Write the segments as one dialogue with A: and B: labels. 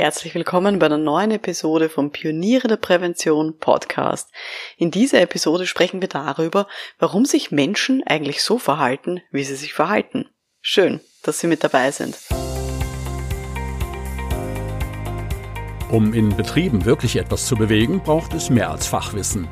A: Herzlich willkommen bei einer neuen Episode vom Pioniere der Prävention Podcast. In dieser Episode sprechen wir darüber, warum sich Menschen eigentlich so verhalten, wie sie sich verhalten. Schön, dass Sie mit dabei sind.
B: Um in Betrieben wirklich etwas zu bewegen, braucht es mehr als Fachwissen.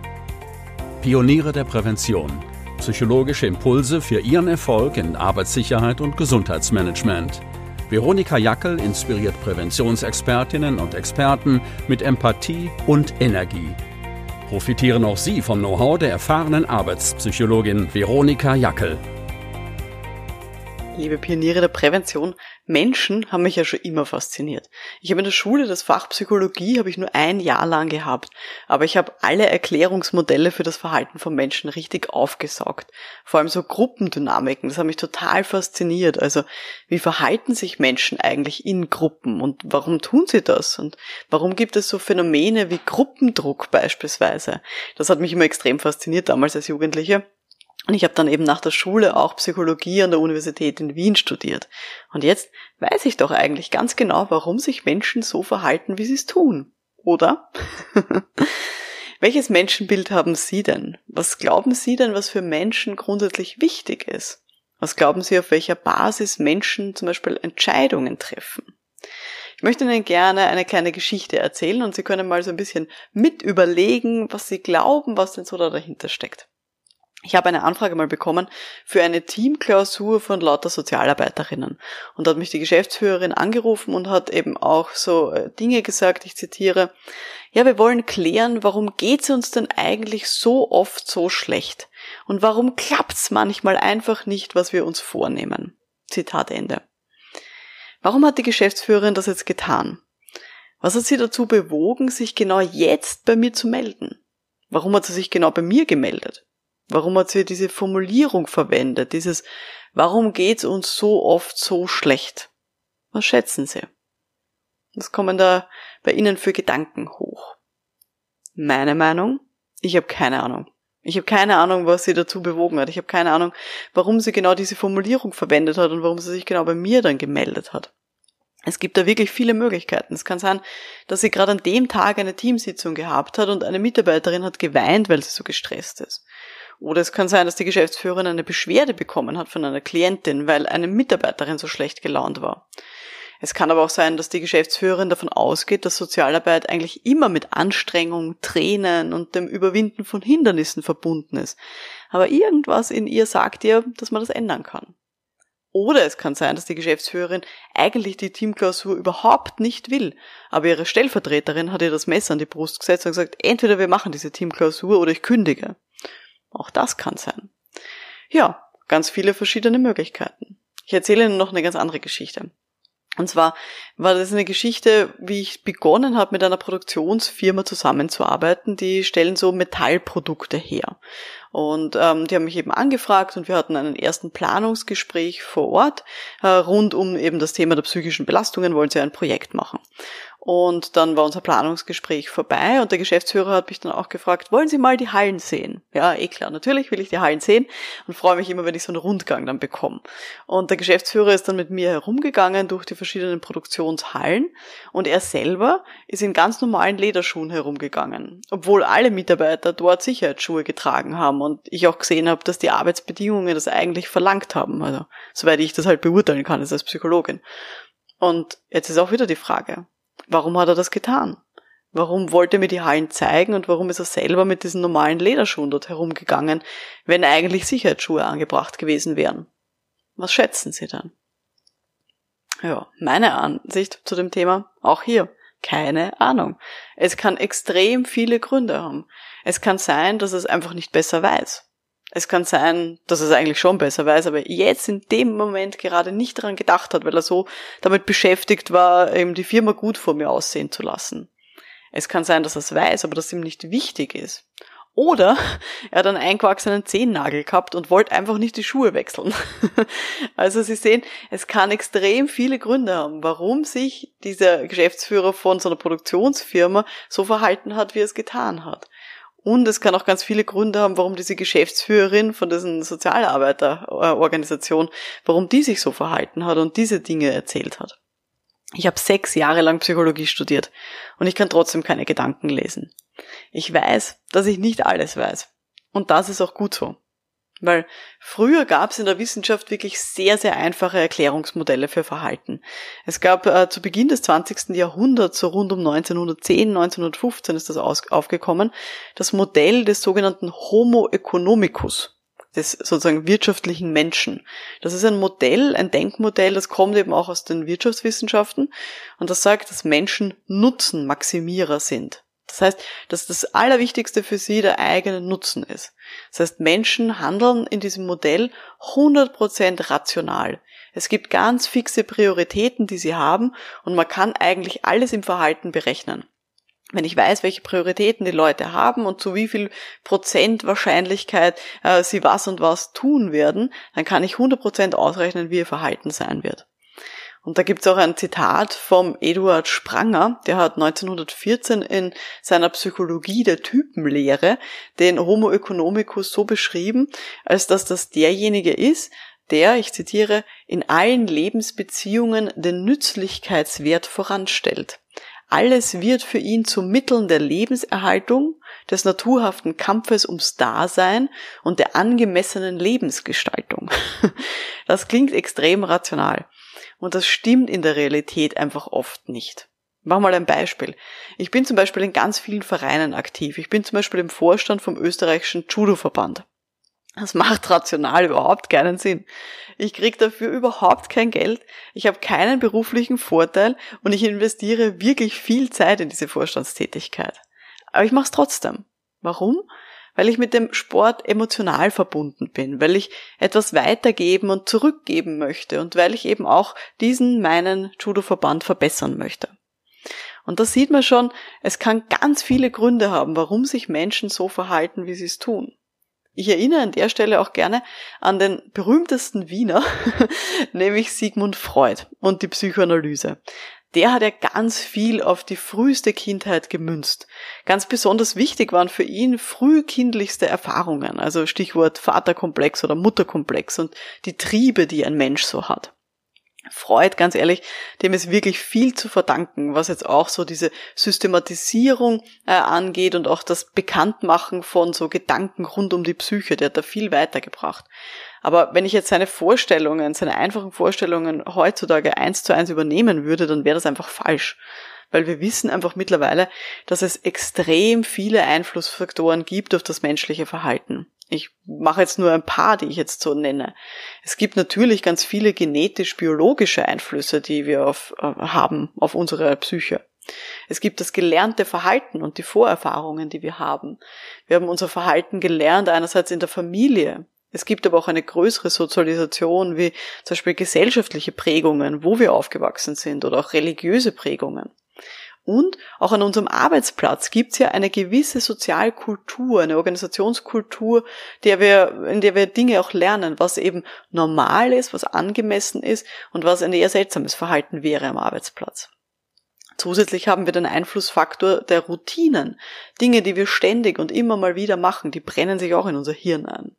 B: Pioniere der Prävention. Psychologische Impulse für Ihren Erfolg in Arbeitssicherheit und Gesundheitsmanagement – Veronika Jackel inspiriert Präventionsexpertinnen und Experten mit Empathie und Energie. Profitieren auch Sie vom Know-how der erfahrenen Arbeitspsychologin Veronika Jackel.
A: Liebe Pioniere der Prävention, Menschen haben mich ja schon immer fasziniert. Ich habe in der Schule das Fach Psychologie habe ich nur ein Jahr lang gehabt, aber ich habe alle Erklärungsmodelle für das Verhalten von Menschen richtig aufgesaugt. Vor allem so Gruppendynamiken, das hat mich total fasziniert. Also, wie verhalten sich Menschen eigentlich in Gruppen und warum tun sie das? Und warum gibt es so Phänomene wie Gruppendruck beispielsweise? Das hat mich immer extrem fasziniert damals als Jugendliche. Und ich habe dann eben nach der Schule auch Psychologie an der Universität in Wien studiert. Und jetzt weiß ich doch eigentlich ganz genau, warum sich Menschen so verhalten, wie sie es tun. Oder? Welches Menschenbild haben Sie denn? Was glauben Sie denn, was für Menschen grundsätzlich wichtig ist? Was glauben Sie, auf welcher Basis Menschen zum Beispiel Entscheidungen treffen? Ich möchte Ihnen gerne eine kleine Geschichte erzählen und Sie können mal so ein bisschen mit überlegen, was Sie glauben, was denn so da dahinter steckt. Ich habe eine Anfrage mal bekommen für eine Teamklausur von lauter Sozialarbeiterinnen. Und da hat mich die Geschäftsführerin angerufen und hat eben auch so äh, Dinge gesagt, ich zitiere, ja, wir wollen klären, warum geht's uns denn eigentlich so oft so schlecht? Und warum klappt's manchmal einfach nicht, was wir uns vornehmen? Zitat Ende. Warum hat die Geschäftsführerin das jetzt getan? Was hat sie dazu bewogen, sich genau jetzt bei mir zu melden? Warum hat sie sich genau bei mir gemeldet? Warum hat sie diese Formulierung verwendet? Dieses, warum geht's uns so oft so schlecht? Was schätzen Sie? Was kommen da bei Ihnen für Gedanken hoch? Meine Meinung? Ich habe keine Ahnung. Ich habe keine Ahnung, was sie dazu bewogen hat. Ich habe keine Ahnung, warum sie genau diese Formulierung verwendet hat und warum sie sich genau bei mir dann gemeldet hat. Es gibt da wirklich viele Möglichkeiten. Es kann sein, dass sie gerade an dem Tag eine Teamsitzung gehabt hat und eine Mitarbeiterin hat geweint, weil sie so gestresst ist. Oder es kann sein, dass die Geschäftsführerin eine Beschwerde bekommen hat von einer Klientin, weil eine Mitarbeiterin so schlecht gelaunt war. Es kann aber auch sein, dass die Geschäftsführerin davon ausgeht, dass Sozialarbeit eigentlich immer mit Anstrengung, Tränen und dem Überwinden von Hindernissen verbunden ist. Aber irgendwas in ihr sagt ihr, dass man das ändern kann. Oder es kann sein, dass die Geschäftsführerin eigentlich die Teamklausur überhaupt nicht will, aber ihre Stellvertreterin hat ihr das Messer an die Brust gesetzt und gesagt, entweder wir machen diese Teamklausur oder ich kündige. Auch das kann sein. Ja, ganz viele verschiedene Möglichkeiten. Ich erzähle Ihnen noch eine ganz andere Geschichte. Und zwar war das eine Geschichte, wie ich begonnen habe, mit einer Produktionsfirma zusammenzuarbeiten. Die stellen so Metallprodukte her. Und ähm, die haben mich eben angefragt und wir hatten einen ersten Planungsgespräch vor Ort. Äh, rund um eben das Thema der psychischen Belastungen wollen sie ein Projekt machen. Und dann war unser Planungsgespräch vorbei und der Geschäftsführer hat mich dann auch gefragt, wollen Sie mal die Hallen sehen? Ja, eh klar, natürlich will ich die Hallen sehen und freue mich immer, wenn ich so einen Rundgang dann bekomme. Und der Geschäftsführer ist dann mit mir herumgegangen durch die verschiedenen Produktionshallen und er selber ist in ganz normalen Lederschuhen herumgegangen, obwohl alle Mitarbeiter dort Sicherheitsschuhe getragen haben und ich auch gesehen habe, dass die Arbeitsbedingungen das eigentlich verlangt haben, also soweit ich das halt beurteilen kann als Psychologin. Und jetzt ist auch wieder die Frage, Warum hat er das getan? Warum wollte er mir die Hallen zeigen und warum ist er selber mit diesen normalen Lederschuhen dort herumgegangen, wenn eigentlich Sicherheitsschuhe angebracht gewesen wären? Was schätzen Sie dann? Ja, meine Ansicht zu dem Thema, auch hier, keine Ahnung. Es kann extrem viele Gründe haben. Es kann sein, dass es einfach nicht besser weiß. Es kann sein, dass er es eigentlich schon besser weiß, aber jetzt in dem Moment gerade nicht daran gedacht hat, weil er so damit beschäftigt war, eben die Firma gut vor mir aussehen zu lassen. Es kann sein, dass er es weiß, aber dass ihm nicht wichtig ist. Oder er hat einen eingewachsenen Zehennagel gehabt und wollte einfach nicht die Schuhe wechseln. also Sie sehen, es kann extrem viele Gründe haben, warum sich dieser Geschäftsführer von so einer Produktionsfirma so verhalten hat, wie er es getan hat. Und es kann auch ganz viele Gründe haben, warum diese Geschäftsführerin von diesen Sozialarbeiterorganisation, warum die sich so verhalten hat und diese Dinge erzählt hat. Ich habe sechs Jahre lang Psychologie studiert und ich kann trotzdem keine Gedanken lesen. Ich weiß, dass ich nicht alles weiß. Und das ist auch gut so. Weil früher gab es in der Wissenschaft wirklich sehr, sehr einfache Erklärungsmodelle für Verhalten. Es gab äh, zu Beginn des 20. Jahrhunderts, so rund um 1910, 1915 ist das aufgekommen, das Modell des sogenannten Homo economicus des sozusagen wirtschaftlichen Menschen. Das ist ein Modell, ein Denkmodell, das kommt eben auch aus den Wirtschaftswissenschaften und das sagt, dass Menschen Nutzenmaximierer sind. Das heißt, dass das Allerwichtigste für sie der eigene Nutzen ist. Das heißt, Menschen handeln in diesem Modell 100% rational. Es gibt ganz fixe Prioritäten, die sie haben und man kann eigentlich alles im Verhalten berechnen. Wenn ich weiß, welche Prioritäten die Leute haben und zu wie viel Prozent Wahrscheinlichkeit äh, sie was und was tun werden, dann kann ich 100% ausrechnen, wie ihr Verhalten sein wird. Und da gibt's auch ein Zitat vom Eduard Spranger, der hat 1914 in seiner Psychologie der Typenlehre den Homo economicus so beschrieben, als dass das derjenige ist, der, ich zitiere, in allen Lebensbeziehungen den Nützlichkeitswert voranstellt. Alles wird für ihn zu Mitteln der Lebenserhaltung, des naturhaften Kampfes ums Dasein und der angemessenen Lebensgestaltung. Das klingt extrem rational. Und das stimmt in der Realität einfach oft nicht. Mach mal ein Beispiel. Ich bin zum Beispiel in ganz vielen Vereinen aktiv. Ich bin zum Beispiel im Vorstand vom österreichischen Judo-Verband. Das macht rational überhaupt keinen Sinn. Ich krieg dafür überhaupt kein Geld, ich habe keinen beruflichen Vorteil und ich investiere wirklich viel Zeit in diese Vorstandstätigkeit. Aber ich mache es trotzdem. Warum? Weil ich mit dem Sport emotional verbunden bin, weil ich etwas weitergeben und zurückgeben möchte und weil ich eben auch diesen meinen Judo-Verband verbessern möchte. Und da sieht man schon, es kann ganz viele Gründe haben, warum sich Menschen so verhalten, wie sie es tun. Ich erinnere an der Stelle auch gerne an den berühmtesten Wiener, nämlich Sigmund Freud und die Psychoanalyse der hat ja ganz viel auf die früheste Kindheit gemünzt. Ganz besonders wichtig waren für ihn frühkindlichste Erfahrungen, also Stichwort Vaterkomplex oder Mutterkomplex und die Triebe, die ein Mensch so hat. Freud, ganz ehrlich, dem ist wirklich viel zu verdanken, was jetzt auch so diese Systematisierung äh, angeht und auch das Bekanntmachen von so Gedanken rund um die Psyche, der hat da viel weitergebracht. Aber wenn ich jetzt seine Vorstellungen, seine einfachen Vorstellungen heutzutage eins zu eins übernehmen würde, dann wäre das einfach falsch. Weil wir wissen einfach mittlerweile, dass es extrem viele Einflussfaktoren gibt auf das menschliche Verhalten. Ich mache jetzt nur ein paar, die ich jetzt so nenne. Es gibt natürlich ganz viele genetisch-biologische Einflüsse, die wir auf, äh, haben auf unsere Psyche. Es gibt das gelernte Verhalten und die Vorerfahrungen, die wir haben. Wir haben unser Verhalten gelernt einerseits in der Familie, es gibt aber auch eine größere Sozialisation wie zum Beispiel gesellschaftliche Prägungen, wo wir aufgewachsen sind oder auch religiöse Prägungen. Und auch an unserem Arbeitsplatz gibt es ja eine gewisse Sozialkultur, eine Organisationskultur, der wir, in der wir Dinge auch lernen, was eben normal ist, was angemessen ist und was ein eher seltsames Verhalten wäre am Arbeitsplatz. Zusätzlich haben wir den Einflussfaktor der Routinen. Dinge, die wir ständig und immer mal wieder machen, die brennen sich auch in unser Hirn ein.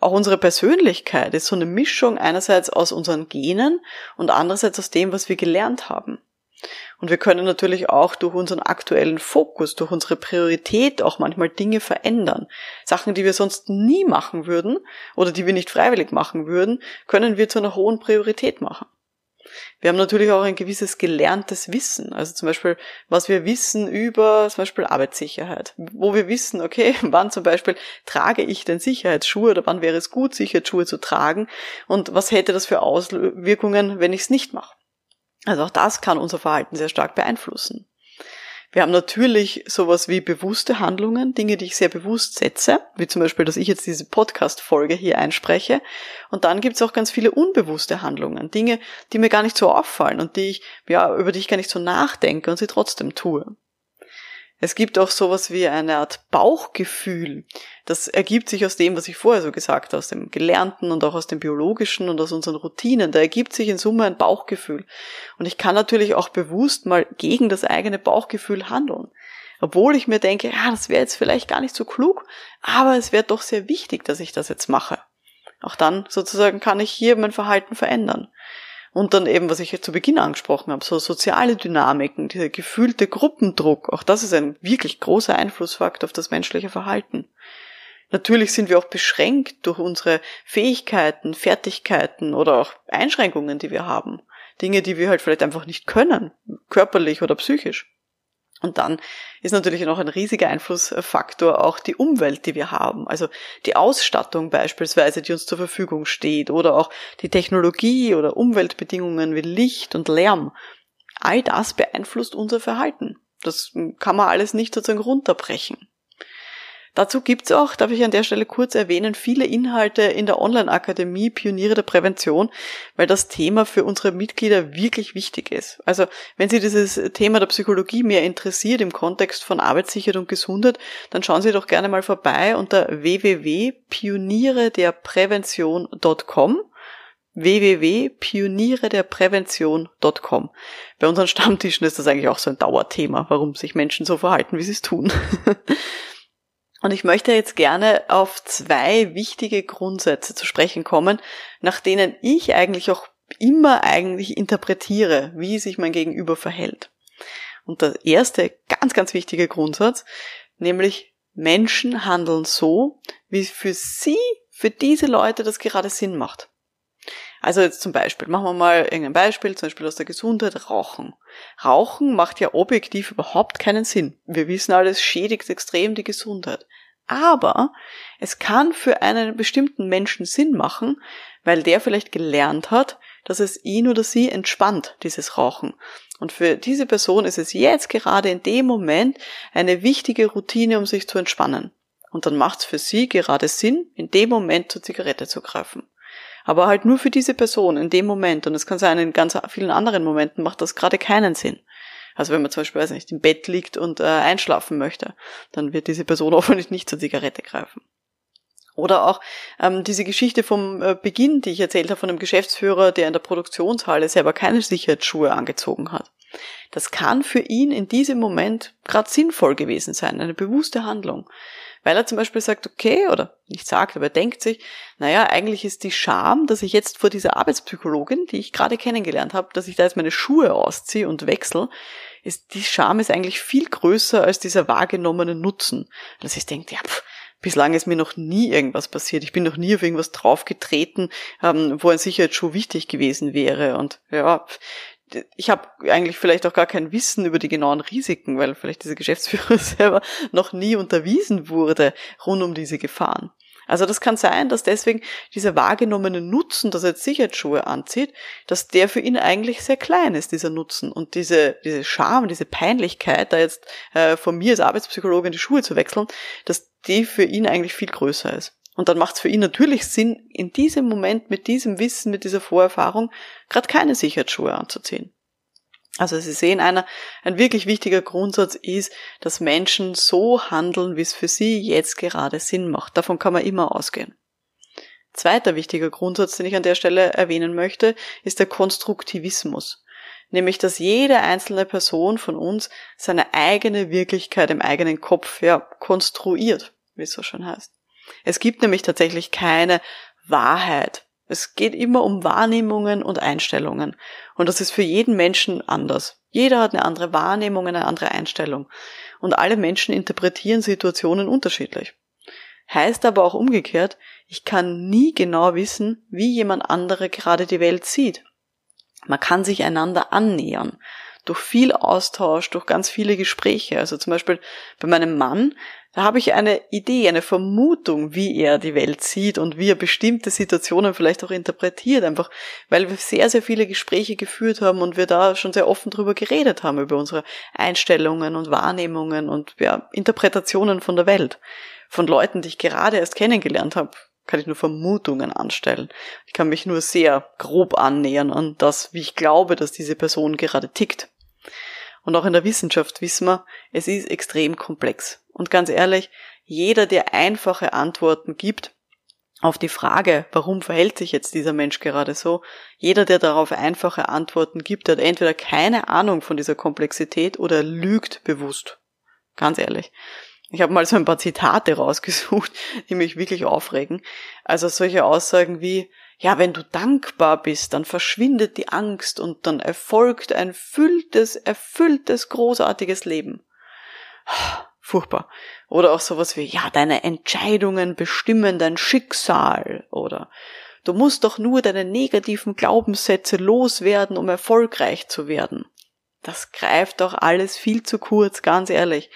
A: Auch unsere Persönlichkeit ist so eine Mischung einerseits aus unseren Genen und andererseits aus dem, was wir gelernt haben. Und wir können natürlich auch durch unseren aktuellen Fokus, durch unsere Priorität auch manchmal Dinge verändern. Sachen, die wir sonst nie machen würden oder die wir nicht freiwillig machen würden, können wir zu einer hohen Priorität machen. Wir haben natürlich auch ein gewisses gelerntes Wissen. Also zum Beispiel, was wir wissen über zum Beispiel Arbeitssicherheit. Wo wir wissen, okay, wann zum Beispiel trage ich denn Sicherheitsschuhe oder wann wäre es gut, Sicherheitsschuhe zu tragen und was hätte das für Auswirkungen, wenn ich es nicht mache. Also auch das kann unser Verhalten sehr stark beeinflussen. Wir haben natürlich sowas wie bewusste Handlungen, Dinge, die ich sehr bewusst setze, wie zum Beispiel, dass ich jetzt diese Podcast-Folge hier einspreche. Und dann gibt es auch ganz viele unbewusste Handlungen, Dinge, die mir gar nicht so auffallen und die ich, ja, über die ich gar nicht so nachdenke und sie trotzdem tue. Es gibt auch sowas wie eine Art Bauchgefühl. Das ergibt sich aus dem, was ich vorher so gesagt habe, aus dem Gelernten und auch aus dem Biologischen und aus unseren Routinen. Da ergibt sich in Summe ein Bauchgefühl. Und ich kann natürlich auch bewusst mal gegen das eigene Bauchgefühl handeln. Obwohl ich mir denke, ja, das wäre jetzt vielleicht gar nicht so klug, aber es wäre doch sehr wichtig, dass ich das jetzt mache. Auch dann sozusagen kann ich hier mein Verhalten verändern. Und dann eben, was ich zu Beginn angesprochen habe, so soziale Dynamiken, dieser gefühlte Gruppendruck, auch das ist ein wirklich großer Einflussfaktor auf das menschliche Verhalten. Natürlich sind wir auch beschränkt durch unsere Fähigkeiten, Fertigkeiten oder auch Einschränkungen, die wir haben. Dinge, die wir halt vielleicht einfach nicht können, körperlich oder psychisch. Und dann ist natürlich noch ein riesiger Einflussfaktor auch die Umwelt, die wir haben. Also die Ausstattung beispielsweise, die uns zur Verfügung steht oder auch die Technologie oder Umweltbedingungen wie Licht und Lärm. All das beeinflusst unser Verhalten. Das kann man alles nicht sozusagen runterbrechen. Dazu gibt's auch, darf ich an der Stelle kurz erwähnen, viele Inhalte in der Online-Akademie Pioniere der Prävention, weil das Thema für unsere Mitglieder wirklich wichtig ist. Also wenn Sie dieses Thema der Psychologie mehr interessiert im Kontext von Arbeitssicherheit und Gesundheit, dann schauen Sie doch gerne mal vorbei unter www.pionierederprävention.com www.pionierederprävention.com. Bei unseren Stammtischen ist das eigentlich auch so ein Dauerthema, warum sich Menschen so verhalten, wie sie es tun. Und ich möchte jetzt gerne auf zwei wichtige Grundsätze zu sprechen kommen, nach denen ich eigentlich auch immer eigentlich interpretiere, wie sich mein Gegenüber verhält. Und der erste ganz, ganz wichtige Grundsatz, nämlich Menschen handeln so, wie für sie, für diese Leute das gerade Sinn macht. Also jetzt zum Beispiel, machen wir mal irgendein Beispiel, zum Beispiel aus der Gesundheit, Rauchen. Rauchen macht ja objektiv überhaupt keinen Sinn. Wir wissen alles, schädigt extrem die Gesundheit. Aber es kann für einen bestimmten Menschen Sinn machen, weil der vielleicht gelernt hat, dass es ihn oder sie entspannt, dieses Rauchen. Und für diese Person ist es jetzt gerade in dem Moment eine wichtige Routine, um sich zu entspannen. Und dann macht es für sie gerade Sinn, in dem Moment zur Zigarette zu greifen. Aber halt nur für diese Person in dem Moment. Und es kann sein, in ganz vielen anderen Momenten macht das gerade keinen Sinn. Also wenn man zum Beispiel, weiß nicht, im Bett liegt und äh, einschlafen möchte, dann wird diese Person hoffentlich nicht zur Zigarette greifen. Oder auch ähm, diese Geschichte vom äh, Beginn, die ich erzählt habe von einem Geschäftsführer, der in der Produktionshalle selber keine Sicherheitsschuhe angezogen hat. Das kann für ihn in diesem Moment gerade sinnvoll gewesen sein, eine bewusste Handlung. Weil er zum Beispiel sagt, okay, oder nicht sagt, aber er denkt sich, naja, eigentlich ist die Scham, dass ich jetzt vor dieser Arbeitspsychologin, die ich gerade kennengelernt habe, dass ich da jetzt meine Schuhe ausziehe und wechsle, ist, die Scham ist eigentlich viel größer als dieser wahrgenommene Nutzen. Dass ich denke, ja, pff, bislang ist mir noch nie irgendwas passiert. Ich bin noch nie auf irgendwas draufgetreten, ähm, wo ein Sicherheitsschuh wichtig gewesen wäre. Und ja, ich habe eigentlich vielleicht auch gar kein Wissen über die genauen Risiken, weil vielleicht dieser Geschäftsführer selber noch nie unterwiesen wurde rund um diese Gefahren. Also das kann sein, dass deswegen dieser wahrgenommene Nutzen, dass er jetzt Sicherheitsschuhe anzieht, dass der für ihn eigentlich sehr klein ist, dieser Nutzen. Und diese, diese Scham, diese Peinlichkeit, da jetzt äh, von mir als Arbeitspsychologin die Schuhe zu wechseln, dass die für ihn eigentlich viel größer ist. Und dann macht es für ihn natürlich Sinn, in diesem Moment mit diesem Wissen, mit dieser Vorerfahrung gerade keine Sicherheitsschuhe anzuziehen. Also Sie sehen, einer, ein wirklich wichtiger Grundsatz ist, dass Menschen so handeln, wie es für sie jetzt gerade Sinn macht. Davon kann man immer ausgehen. Zweiter wichtiger Grundsatz, den ich an der Stelle erwähnen möchte, ist der Konstruktivismus. Nämlich, dass jede einzelne Person von uns seine eigene Wirklichkeit im eigenen Kopf ja, konstruiert, wie es so schön heißt. Es gibt nämlich tatsächlich keine Wahrheit. Es geht immer um Wahrnehmungen und Einstellungen. Und das ist für jeden Menschen anders. Jeder hat eine andere Wahrnehmung, eine andere Einstellung. Und alle Menschen interpretieren Situationen unterschiedlich. Heißt aber auch umgekehrt, ich kann nie genau wissen, wie jemand andere gerade die Welt sieht. Man kann sich einander annähern durch viel Austausch, durch ganz viele Gespräche. Also zum Beispiel bei meinem Mann, da habe ich eine Idee, eine Vermutung, wie er die Welt sieht und wie er bestimmte Situationen vielleicht auch interpretiert, einfach weil wir sehr, sehr viele Gespräche geführt haben und wir da schon sehr offen drüber geredet haben, über unsere Einstellungen und Wahrnehmungen und ja, Interpretationen von der Welt. Von Leuten, die ich gerade erst kennengelernt habe, kann ich nur Vermutungen anstellen. Ich kann mich nur sehr grob annähern an das, wie ich glaube, dass diese Person gerade tickt. Und auch in der Wissenschaft wissen wir, es ist extrem komplex. Und ganz ehrlich, jeder, der einfache Antworten gibt auf die Frage, warum verhält sich jetzt dieser Mensch gerade so, jeder, der darauf einfache Antworten gibt, hat entweder keine Ahnung von dieser Komplexität oder lügt bewusst. Ganz ehrlich. Ich habe mal so ein paar Zitate rausgesucht, die mich wirklich aufregen. Also solche Aussagen wie, ja, wenn du dankbar bist, dann verschwindet die Angst und dann erfolgt ein fülltes, erfülltes, großartiges Leben. Furchtbar. Oder auch sowas wie, ja, deine Entscheidungen bestimmen dein Schicksal oder du musst doch nur deine negativen Glaubenssätze loswerden, um erfolgreich zu werden. Das greift doch alles viel zu kurz, ganz ehrlich.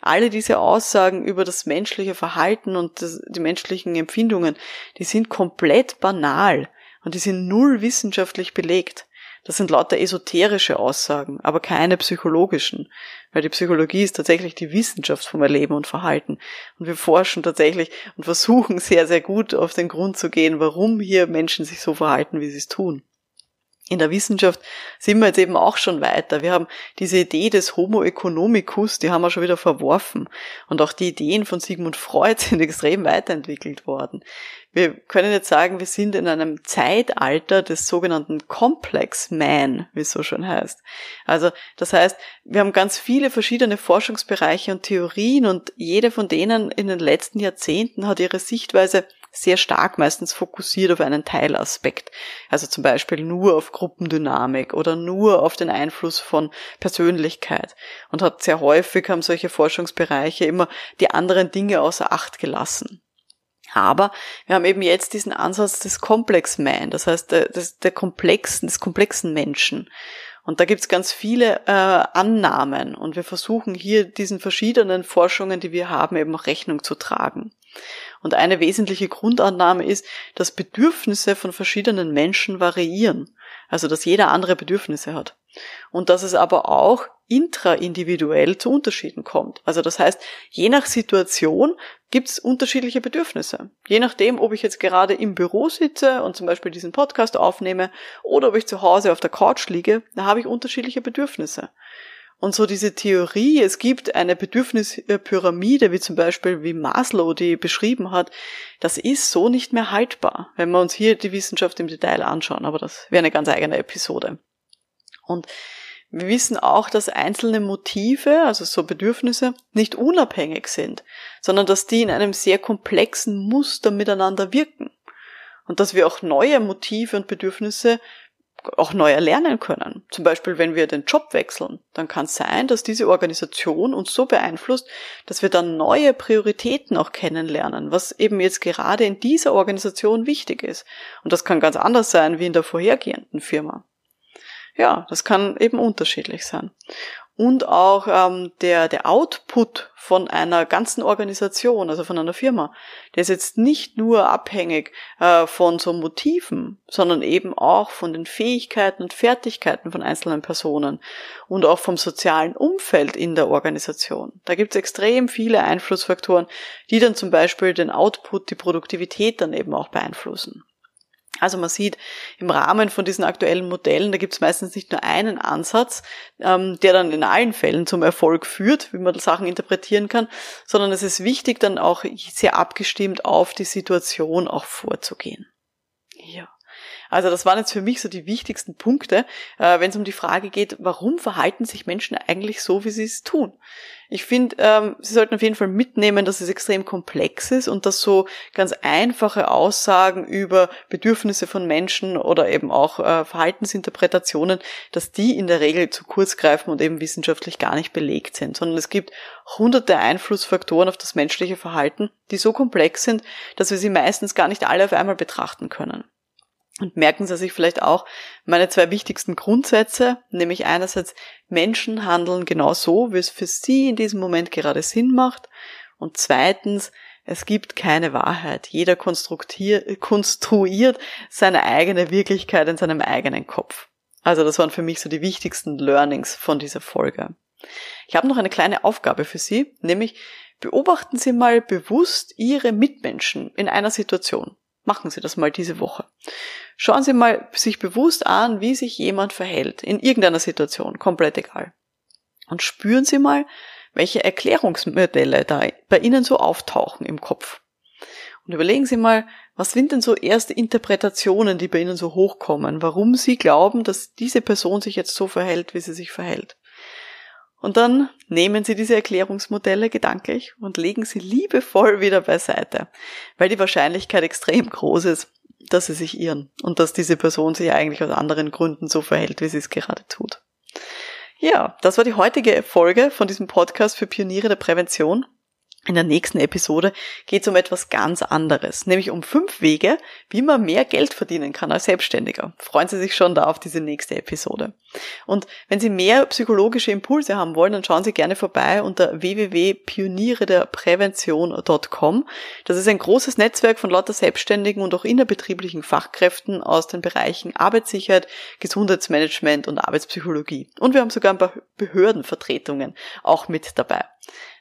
A: Alle diese Aussagen über das menschliche Verhalten und das, die menschlichen Empfindungen, die sind komplett banal und die sind null wissenschaftlich belegt. Das sind lauter esoterische Aussagen, aber keine psychologischen, weil die Psychologie ist tatsächlich die Wissenschaft vom Erleben und Verhalten. Und wir forschen tatsächlich und versuchen sehr, sehr gut auf den Grund zu gehen, warum hier Menschen sich so verhalten, wie sie es tun in der Wissenschaft sind wir jetzt eben auch schon weiter. Wir haben diese Idee des Homo economicus, die haben wir schon wieder verworfen. Und auch die Ideen von Sigmund Freud sind extrem weiterentwickelt worden. Wir können jetzt sagen, wir sind in einem Zeitalter des sogenannten Complex Man, wie es so schön heißt. Also, das heißt, wir haben ganz viele verschiedene Forschungsbereiche und Theorien und jede von denen in den letzten Jahrzehnten hat ihre Sichtweise sehr stark meistens fokussiert auf einen Teilaspekt. Also zum Beispiel nur auf Gruppendynamik oder nur auf den Einfluss von Persönlichkeit. Und hat sehr häufig haben solche Forschungsbereiche immer die anderen Dinge außer Acht gelassen. Aber wir haben eben jetzt diesen Ansatz des Complex Man, das heißt der, des, der komplexen, des komplexen Menschen. Und da gibt's ganz viele äh, Annahmen und wir versuchen hier diesen verschiedenen Forschungen, die wir haben, eben auch Rechnung zu tragen. Und eine wesentliche Grundannahme ist, dass Bedürfnisse von verschiedenen Menschen variieren. Also, dass jeder andere Bedürfnisse hat. Und dass es aber auch intraindividuell zu Unterschieden kommt. Also das heißt, je nach Situation gibt es unterschiedliche Bedürfnisse. Je nachdem, ob ich jetzt gerade im Büro sitze und zum Beispiel diesen Podcast aufnehme oder ob ich zu Hause auf der Couch liege, da habe ich unterschiedliche Bedürfnisse. Und so diese Theorie, es gibt eine Bedürfnispyramide, wie zum Beispiel wie Maslow die beschrieben hat, das ist so nicht mehr haltbar, wenn wir uns hier die Wissenschaft im Detail anschauen. Aber das wäre eine ganz eigene Episode. Und wir wissen auch, dass einzelne Motive, also so Bedürfnisse, nicht unabhängig sind, sondern dass die in einem sehr komplexen Muster miteinander wirken. Und dass wir auch neue Motive und Bedürfnisse auch neu erlernen können. Zum Beispiel, wenn wir den Job wechseln, dann kann es sein, dass diese Organisation uns so beeinflusst, dass wir dann neue Prioritäten auch kennenlernen, was eben jetzt gerade in dieser Organisation wichtig ist. Und das kann ganz anders sein wie in der vorhergehenden Firma. Ja, das kann eben unterschiedlich sein und auch ähm, der, der Output von einer ganzen Organisation, also von einer Firma, der ist jetzt nicht nur abhängig äh, von so Motiven, sondern eben auch von den Fähigkeiten und Fertigkeiten von einzelnen Personen und auch vom sozialen Umfeld in der Organisation. Da gibt es extrem viele Einflussfaktoren, die dann zum Beispiel den Output, die Produktivität dann eben auch beeinflussen. Also man sieht im Rahmen von diesen aktuellen Modellen, da gibt es meistens nicht nur einen Ansatz, ähm, der dann in allen Fällen zum Erfolg führt, wie man Sachen interpretieren kann, sondern es ist wichtig, dann auch sehr abgestimmt auf die Situation auch vorzugehen. Ja. Also das waren jetzt für mich so die wichtigsten Punkte, äh, wenn es um die Frage geht, warum verhalten sich Menschen eigentlich so, wie sie es tun. Ich finde, ähm, sie sollten auf jeden Fall mitnehmen, dass es extrem komplex ist und dass so ganz einfache Aussagen über Bedürfnisse von Menschen oder eben auch äh, Verhaltensinterpretationen, dass die in der Regel zu kurz greifen und eben wissenschaftlich gar nicht belegt sind, sondern es gibt hunderte Einflussfaktoren auf das menschliche Verhalten, die so komplex sind, dass wir sie meistens gar nicht alle auf einmal betrachten können. Und merken Sie sich vielleicht auch meine zwei wichtigsten Grundsätze, nämlich einerseits Menschen handeln genau so, wie es für Sie in diesem Moment gerade Sinn macht. Und zweitens, es gibt keine Wahrheit. Jeder konstruiert seine eigene Wirklichkeit in seinem eigenen Kopf. Also das waren für mich so die wichtigsten Learnings von dieser Folge. Ich habe noch eine kleine Aufgabe für Sie, nämlich beobachten Sie mal bewusst Ihre Mitmenschen in einer Situation. Machen Sie das mal diese Woche. Schauen Sie mal sich bewusst an, wie sich jemand verhält, in irgendeiner Situation, komplett egal. Und spüren Sie mal, welche Erklärungsmodelle da bei Ihnen so auftauchen im Kopf. Und überlegen Sie mal, was sind denn so erste Interpretationen, die bei Ihnen so hochkommen, warum Sie glauben, dass diese Person sich jetzt so verhält, wie sie sich verhält. Und dann nehmen Sie diese Erklärungsmodelle gedanklich und legen sie liebevoll wieder beiseite, weil die Wahrscheinlichkeit extrem groß ist, dass sie sich irren und dass diese Person sich eigentlich aus anderen Gründen so verhält, wie sie es gerade tut. Ja, das war die heutige Folge von diesem Podcast für Pioniere der Prävention. In der nächsten Episode geht es um etwas ganz anderes, nämlich um fünf Wege, wie man mehr Geld verdienen kann als Selbstständiger. Freuen Sie sich schon da auf diese nächste Episode. Und wenn Sie mehr psychologische Impulse haben wollen, dann schauen Sie gerne vorbei unter www.pionierederprävention.com. Das ist ein großes Netzwerk von lauter Selbstständigen und auch innerbetrieblichen Fachkräften aus den Bereichen Arbeitssicherheit, Gesundheitsmanagement und Arbeitspsychologie. Und wir haben sogar ein paar Behördenvertretungen auch mit dabei.